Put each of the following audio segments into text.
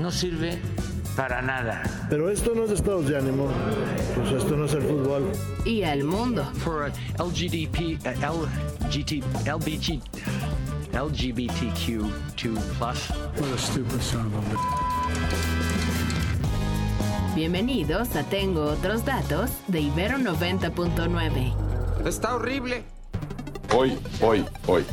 no sirve para nada. Pero esto no es estados de ánimo, pues esto no es el fútbol. Y al mundo. For LGDP, uh, LGT, LBG, LGBTQ2+. What a stupid son of a Bienvenidos a Tengo otros datos de Ibero 90.9. Está horrible. Hoy, hoy, hoy.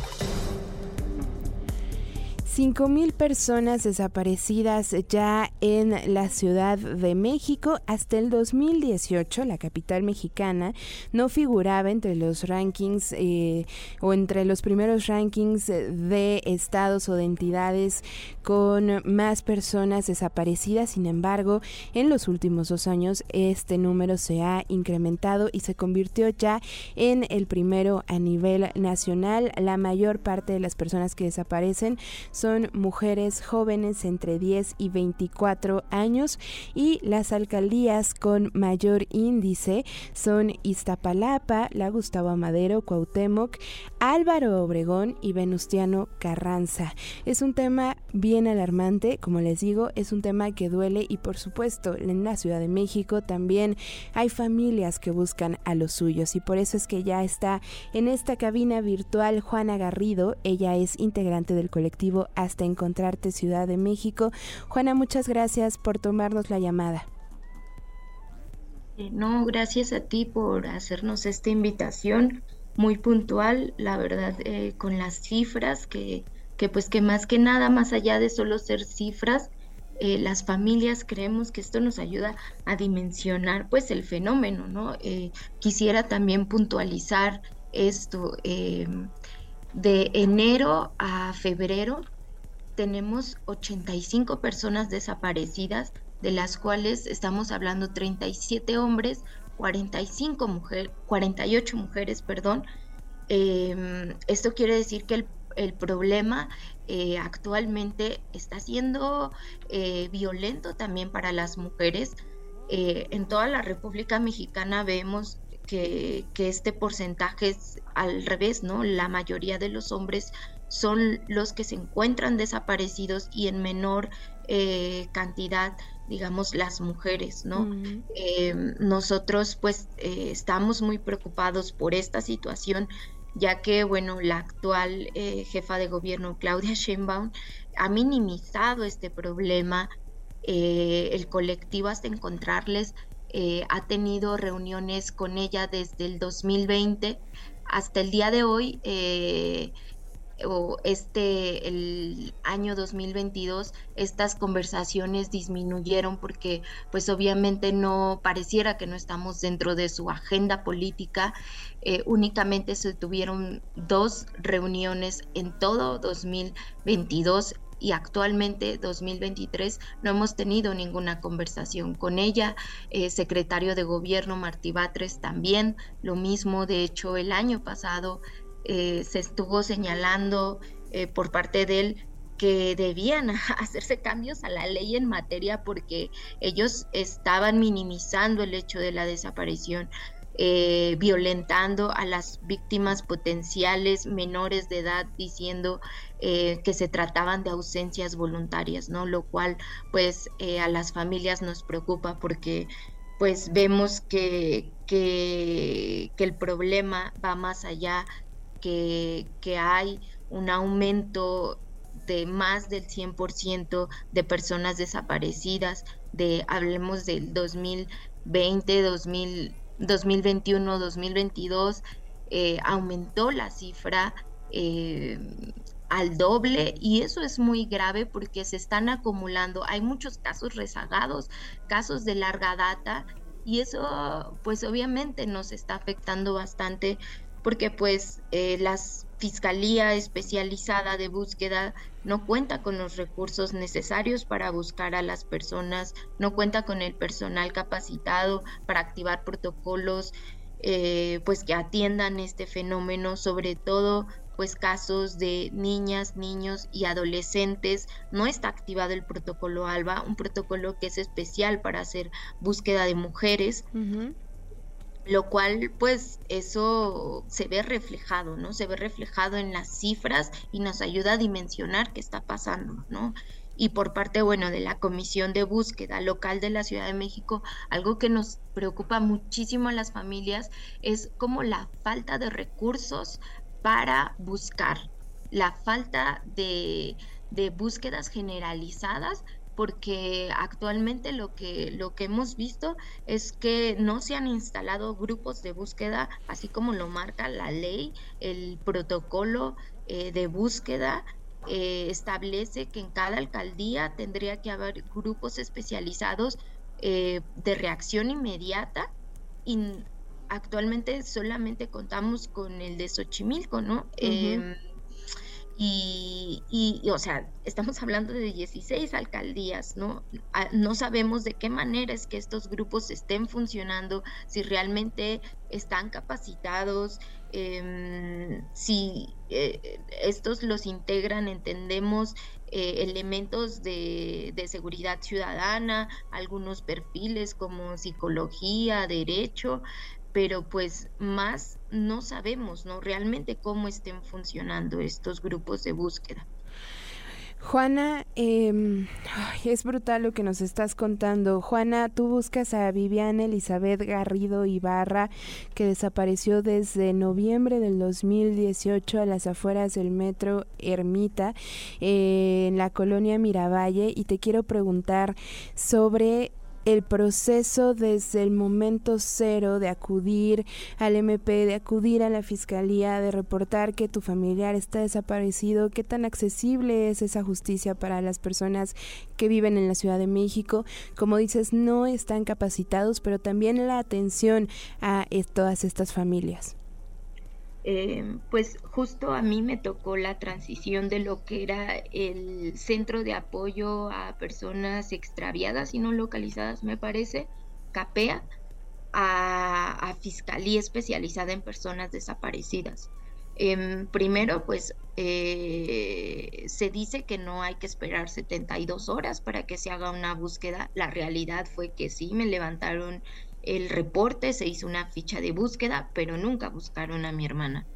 5.000 personas desaparecidas ya en la Ciudad de México. Hasta el 2018, la capital mexicana no figuraba entre los rankings eh, o entre los primeros rankings de estados o de entidades con más personas desaparecidas. Sin embargo, en los últimos dos años este número se ha incrementado y se convirtió ya en el primero a nivel nacional. La mayor parte de las personas que desaparecen son son mujeres jóvenes entre 10 y 24 años y las alcaldías con mayor índice son Iztapalapa, la Gustavo Amadero, Cuauhtémoc, Álvaro Obregón y Venustiano Carranza. Es un tema bien alarmante, como les digo, es un tema que duele y por supuesto en la Ciudad de México también hay familias que buscan a los suyos y por eso es que ya está en esta cabina virtual Juana Garrido, ella es integrante del colectivo hasta encontrarte Ciudad de México. Juana, muchas gracias por tomarnos la llamada. Eh, no, gracias a ti por hacernos esta invitación muy puntual, la verdad, eh, con las cifras que, que pues que más que nada, más allá de solo ser cifras, eh, las familias creemos que esto nos ayuda a dimensionar pues el fenómeno, ¿no? quisiera también puntualizar esto. de enero a febrero tenemos 85 personas desaparecidas, de las cuales estamos hablando 37 hombres, 45 mujeres, 48 mujeres, perdón. Em, esto quiere decir que el, problema eh, actualmente está siendo eh, violento también para las mujeres. Eh, en toda la República Mexicana vemos que, que, este porcentaje es al revés, ¿no? La mayoría de los hombres son los que se encuentran desaparecidos y en menor eh, cantidad digamos las mujeres no eh, nosotros pues eh, estamos muy preocupados por esta situación ya que bueno la actual jefa de gobierno Claudia Sheinbaum ha minimizado este problema el colectivo hasta encontrarles ha tenido reuniones con ella desde el 2020 hasta el día de hoy o este el año 2022 estas conversaciones disminuyeron porque pues obviamente no pareciera que no estamos dentro de su agenda política eh, únicamente se tuvieron dos reuniones en todo 2022 y actualmente 2023 no hemos tenido ninguna conversación con ella. Eh, secretario de gobierno Martí Batres también, lo mismo, de hecho el año pasado eh, se estuvo señalando eh, por parte de él que debían hacerse cambios a la ley en materia porque ellos estaban minimizando el hecho de la desaparición, eh, violentando a las víctimas potenciales menores de edad, diciendo que se trataban de ausencias voluntarias, ¿no? Lo cual, pues, a las familias nos preocupa porque, pues, vemos que, que, que el problema va más allá que, hay un aumento de más del 100% de personas desaparecidas, de hablemos del 2020, 2021, 2022, aumentó la cifra eh, al doble y eso es muy grave porque se están acumulando, hay muchos casos rezagados, casos de larga data y eso pues obviamente nos está afectando bastante porque pues eh, las Fiscalía Especializada de Búsqueda no cuenta con los recursos necesarios para buscar a las personas, no cuenta con el personal capacitado para activar protocolos eh, pues que atiendan este fenómeno, sobre todo pues casos de niñas, niños y adolescentes. No está activado el protocolo ALBA, un protocolo que es especial para hacer búsqueda de mujeres. Lo cual, pues, eso se ve reflejado, ¿no? Se ve reflejado en las cifras y nos ayuda a dimensionar qué está pasando, ¿no? y por parte, bueno, de la Comisión de Búsqueda Local de la Ciudad de México, algo que nos preocupa muchísimo a las familias es como la falta de recursos para buscar, la falta de, búsquedas generalizadas porque actualmente lo que, lo que hemos visto es que no se han instalado grupos de búsqueda, así como lo marca la ley, el protocolo eh, de búsqueda eh, establece que en cada alcaldía tendría que haber grupos especializados eh, de reacción inmediata y actualmente solamente contamos con el de Xochimilco, ¿no? Em, y, y, o sea, estamos hablando de 16 alcaldías, ¿no? Ah, no sabemos de qué manera es que estos grupos estén funcionando, si realmente están capacitados, eh, si eh, estos los integran, entendemos eh, elementos de, de, seguridad ciudadana, algunos perfiles como psicología, derecho, pero pues más no sabemos, ¿no? Realmente cómo estén funcionando estos grupos de búsqueda. Juana, eh, es brutal lo que nos estás contando. Juana, tú buscas a Viviana Elizabeth Garrido Ibarra, que desapareció desde noviembre del 2018 a las afueras del metro Ermita, eh, en la colonia Miravalle, y te quiero preguntar sobre el proceso desde el momento cero de acudir al MP, de acudir a la fiscalía, de reportar que tu familiar está desaparecido, qué tan accesible es esa justicia para las personas que viven en la Ciudad de México. Como dices, no están capacitados, pero también la atención a todas estas familias. Eh, pues justo a mí me tocó la transición de lo que era el centro de apoyo a personas extraviadas y no localizadas, me parece, CAPEA, a, Fiscalía Especializada en Personas Desaparecidas. Em, primero, pues eh, se dice que no hay que esperar 72 horas para que se haga una búsqueda. La realidad fue que sí, me levantaron el reporte, se hizo una ficha de búsqueda, pero nunca buscaron a mi hermana.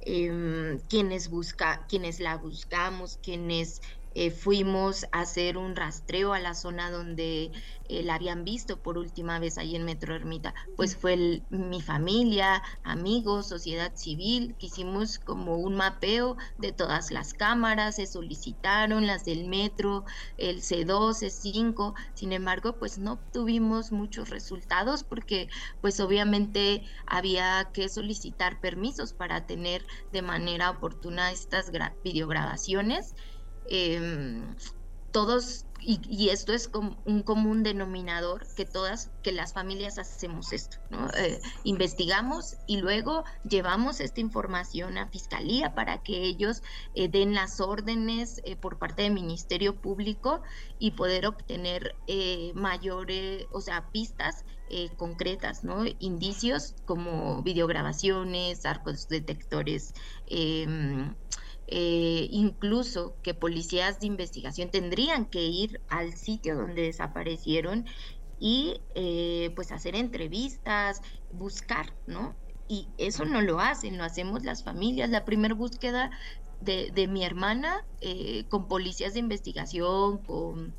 Eh, quienes, busca, quienes la buscamos, quienes eh, fuimos a hacer un rastreo a la zona donde eh, la habían visto por última vez ahí en Metro Ermita, pues fue mi familia, amigos, sociedad civil, que hicimos como un mapeo de todas las cámaras, se solicitaron las del metro, el C2, C5, sin embargo, pues no obtuvimos muchos resultados porque pues obviamente había que solicitar permisos para tener de manera oportuna estas videograbaciones. Em, todos, y, esto es un común denominador, que todas, que las familias hacemos esto, ¿no? Eh, investigamos y luego llevamos esta información a fiscalía para que ellos eh, den las órdenes eh, por parte del Ministerio Público y poder obtener mayores, o sea, pistas concretas, ¿no? Indicios como videograbaciones, arcos detectores, em, eh, incluso que policías de investigación tendrían que ir al sitio donde desaparecieron y eh, pues hacer entrevistas, buscar, ¿no? Y eso no lo hacen, lo hacemos las familias. La primera búsqueda de, de, mi hermana eh, con policías de investigación, con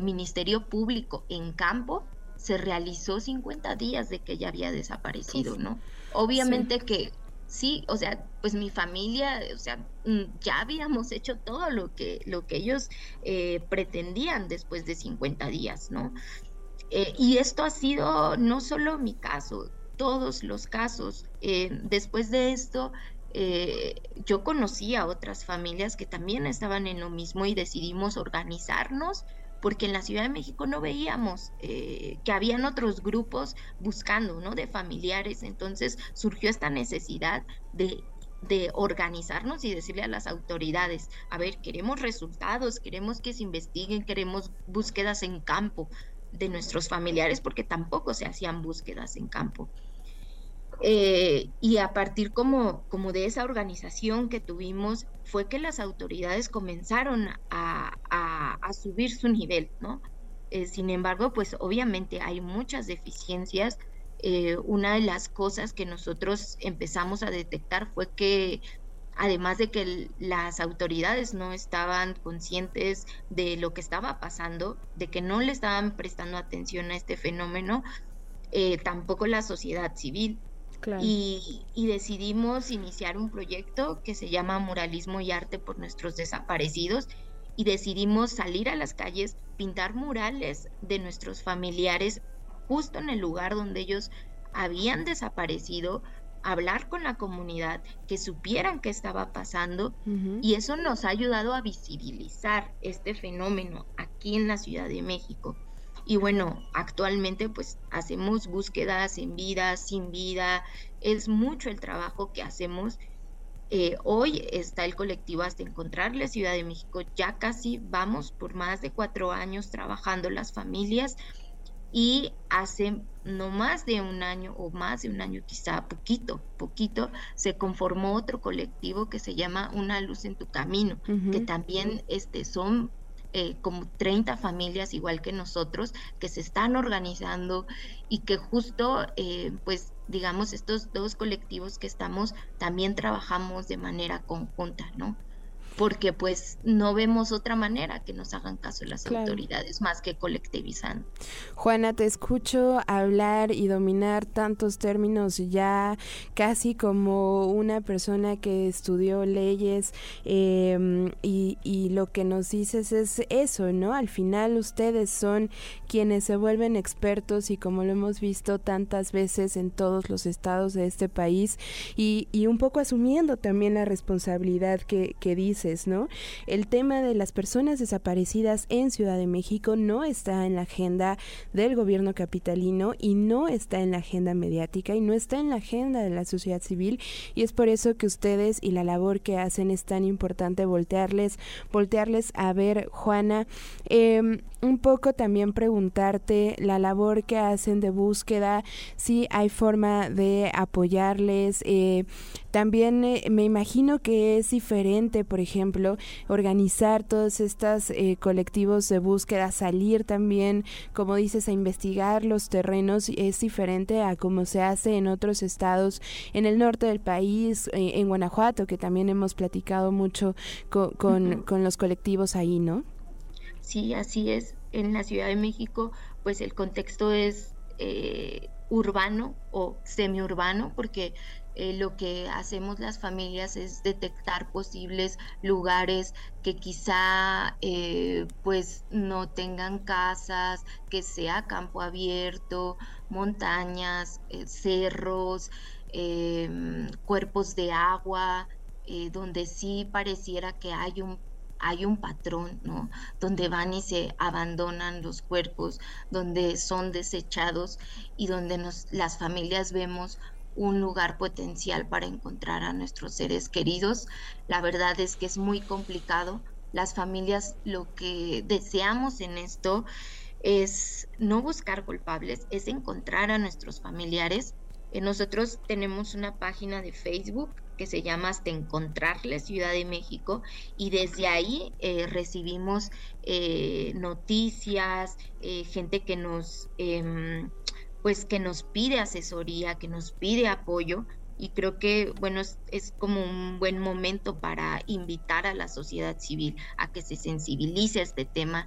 Ministerio Público en campo, se realizó 50 días de que ella había desaparecido, ¿no? Obviamente que sí, o sea, pues mi familia, o sea, mm, ya habíamos hecho todo lo que, lo que ellos eh, pretendían después de 50 días, ¿no? Eh, y esto ha sido no solo mi caso, todos los casos. Eh, después de esto, yo conocí a otras familias que también estaban en lo mismo y decidimos organizarnos porque en la Ciudad de México no veíamos eh, que habían otros grupos buscando, ¿no? De familiares. Entonces surgió esta necesidad de de organizarnos y decirle a las autoridades, a ver, queremos resultados, queremos que se investiguen, queremos búsquedas en campo de nuestros familiares, porque tampoco se hacían búsquedas en campo. Eh, y a partir como, como de esa organización que tuvimos, fue que las autoridades comenzaron a, subir su nivel, ¿no? Eh, sin embargo, pues obviamente hay muchas deficiencias. Eh, una de las cosas que nosotros empezamos a detectar fue que además de que las autoridades no estaban conscientes de lo que estaba pasando, de que no le estaban prestando atención a este fenómeno, tampoco la sociedad civil. Y, decidimos iniciar un proyecto que se llama Muralismo y Arte por nuestros desaparecidos y decidimos salir a las calles, pintar murales de nuestros familiares justo en el lugar donde ellos habían desaparecido, hablar con la comunidad, que supieran qué estaba pasando y eso nos ha ayudado a visibilizar este fenómeno aquí en la Ciudad de México. Y bueno, actualmente pues hacemos búsquedas en vida, sin vida, es mucho el trabajo que hacemos. Eh, hoy está el colectivo hasta encontrarle Ciudad de México, ya casi vamos por más de cuatro años trabajando las familias y hace no más de un año o más de un año quizá poquito, poquito, se conformó otro colectivo que se llama Una Luz en tu Camino, que también este, son eh, como 30 familias igual que nosotros que se están organizando y que justo eh, pues digamos estos dos colectivos que estamos también trabajamos de manera conjunta, ¿no? Porque pues no vemos otra manera que nos hagan caso las autoridades más que colectivizando. Juana, te escucho hablar y dominar tantos términos ya casi como una persona que estudió leyes em, y, y lo que nos dices es eso, ¿no? Al final ustedes son quienes se vuelven expertos y como lo hemos visto tantas veces en todos los estados de este país y, y un poco asumiendo también la responsabilidad que, que dice ¿no? El tema de las personas desaparecidas en Ciudad de México no está en la agenda del gobierno capitalino y no está en la agenda mediática y no está en la agenda de la sociedad civil y es por eso que ustedes y la labor que hacen es tan importante voltearles, voltearles a ver, Juana, em, un poco también preguntarte la labor que hacen de búsqueda, si hay forma de apoyarles, eh, también eh, me imagino que es diferente, por ejemplo, organizar todos estos eh, colectivos de búsqueda, salir también, como dices, a investigar los terrenos, es diferente a como se hace en otros estados, en el norte del país, eh, en Guanajuato, que también hemos platicado mucho con, los colectivos ahí, ¿no? Sí, así es. En la Ciudad de México, pues el contexto es urbano o semiurbano, porque eh, lo que hacemos las familias es detectar posibles lugares que quizá eh, pues no tengan casas, que sea campo abierto, montañas, eh, cerros, em, cuerpos de agua, donde sí pareciera que hay un hay un patrón, ¿no? Donde van y se abandonan los cuerpos, donde son desechados y donde nos, las familias vemos un lugar potencial para encontrar a nuestros seres queridos. La verdad es que es muy complicado. Las familias lo que deseamos en esto es no buscar culpables, es encontrar a nuestros familiares. Eh, nosotros tenemos una página de Facebook que se llama Hasta Encontrarle Ciudad de México y desde ahí eh, recibimos eh, noticias, gente que nos em, pues que nos pide asesoría, que nos pide apoyo y creo que bueno es, es, como un buen momento para invitar a la sociedad civil a que se sensibilice a este tema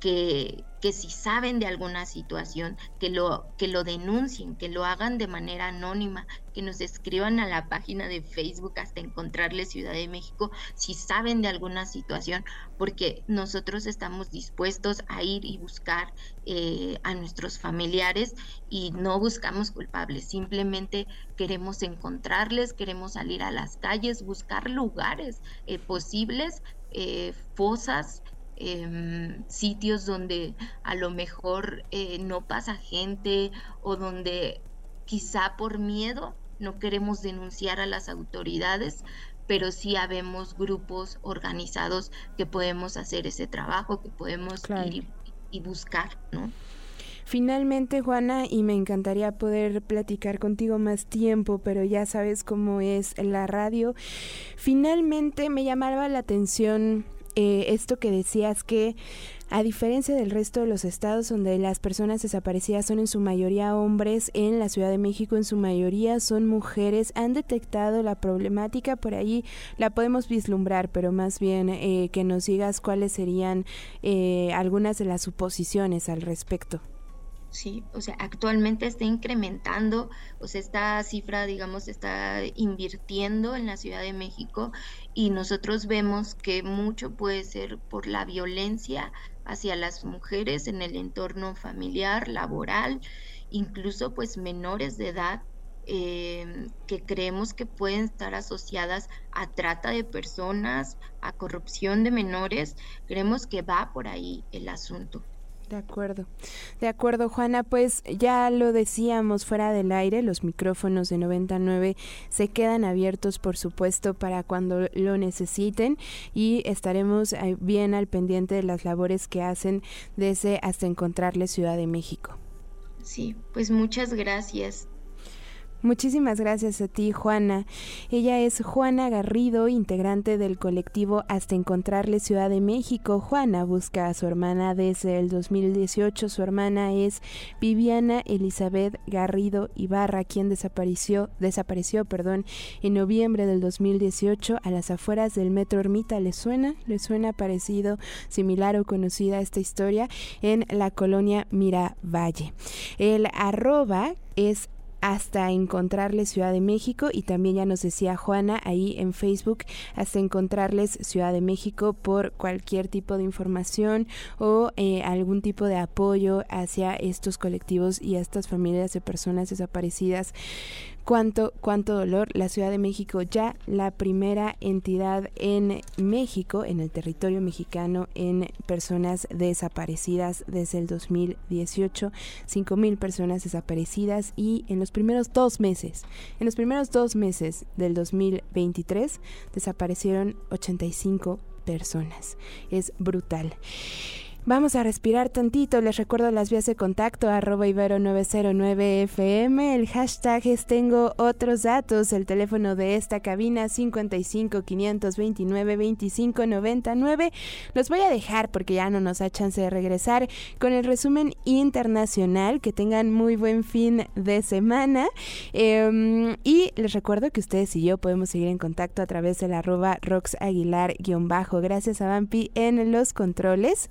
que, que si saben de alguna situación, que lo, que lo denuncien, que lo hagan de manera anónima, que nos escriban a la página de Facebook hasta encontrarle Ciudad de México si saben de alguna situación, porque nosotros estamos dispuestos a ir y buscar eh, a nuestros familiares y no buscamos culpables, simplemente queremos encontrarles, queremos salir a las calles, buscar lugares eh, posibles, eh, fosas Em, sitios donde a lo mejor eh, no pasa gente o donde quizá por miedo no queremos denunciar a las autoridades, pero sí habemos grupos organizados que podemos hacer ese trabajo, que podemos ir y buscar, ¿no? Finalmente, Juana, y me encantaría poder platicar contigo más tiempo, pero ya sabes cómo es la radio. Finalmente me llamaba la atención eh, esto que decías que a diferencia del resto de los estados donde las personas desaparecidas son en su mayoría hombres, en la Ciudad de México en su mayoría son mujeres, han detectado la problemática, por ahí la podemos vislumbrar, pero más bien eh, que nos digas cuáles serían eh, algunas de las suposiciones al respecto. Sí, o sea, actualmente está incrementando, o sea, esta cifra, digamos, está invirtiendo en la Ciudad de México y nosotros vemos que mucho puede ser por la violencia hacia las mujeres en el entorno familiar, laboral, incluso pues menores de edad eh, que creemos que pueden estar asociadas a trata de personas, a corrupción de menores, creemos que va por ahí el asunto. De acuerdo, de acuerdo Juana, pues ya lo decíamos fuera del aire, los micrófonos de 99 se quedan abiertos por supuesto para cuando lo necesiten y estaremos eh, bien al pendiente de las labores que hacen desde hasta encontrarle Ciudad de México. Sí, pues muchas gracias. Muchísimas gracias a ti, Juana. Ella es Juana Garrido, integrante del colectivo Hasta Encontrarle Ciudad de México. Juana busca a su hermana desde el 2018. Su hermana es Viviana Elizabeth Garrido Ibarra, quien desapareció, desapareció perdón, en noviembre del 2018 a las afueras del Metro Ermita. ¿Le suena? ¿Le suena parecido, similar o conocida esta historia? En la colonia Miravalle. El arroba es hasta encontrarles Ciudad de México y también ya nos decía Juana ahí en Facebook hasta encontrarles Ciudad de México por cualquier tipo de información o eh, algún tipo de apoyo hacia estos colectivos y a estas familias de personas desaparecidas cuánto, cuánto dolor. La Ciudad de México ya la primera entidad en México, en el territorio mexicano, en personas desaparecidas desde el 2018, 5 mil personas desaparecidas y en los primeros dos meses, en los primeros dos meses del 2023 desaparecieron 85 personas. Es brutal. Vamos a respirar tantito. Les recuerdo las vías de contacto arroba ibero909fm. El hashtag es tengo otros datos. El teléfono de esta cabina 55 529 25 99. Los voy a dejar porque ya no nos da chance de regresar con el resumen internacional. Que tengan muy buen fin de semana. Em, y les recuerdo que ustedes y yo podemos seguir en contacto a través del arroba roxaguilar-bajo. Gracias a Vampi en los controles.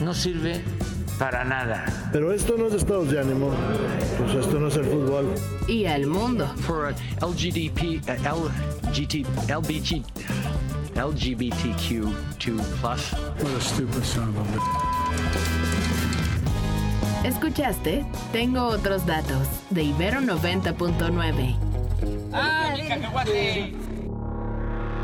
no sirve para nada. Pero esto no es estados de ánimo, pues esto no es el fútbol. Y el mundo. For LGDP, LGT, LBG, LGBTQ2+. What a stupid son of a Escuchaste Tengo otros datos de Ibero 90.9. ¡Ah, cacahuate!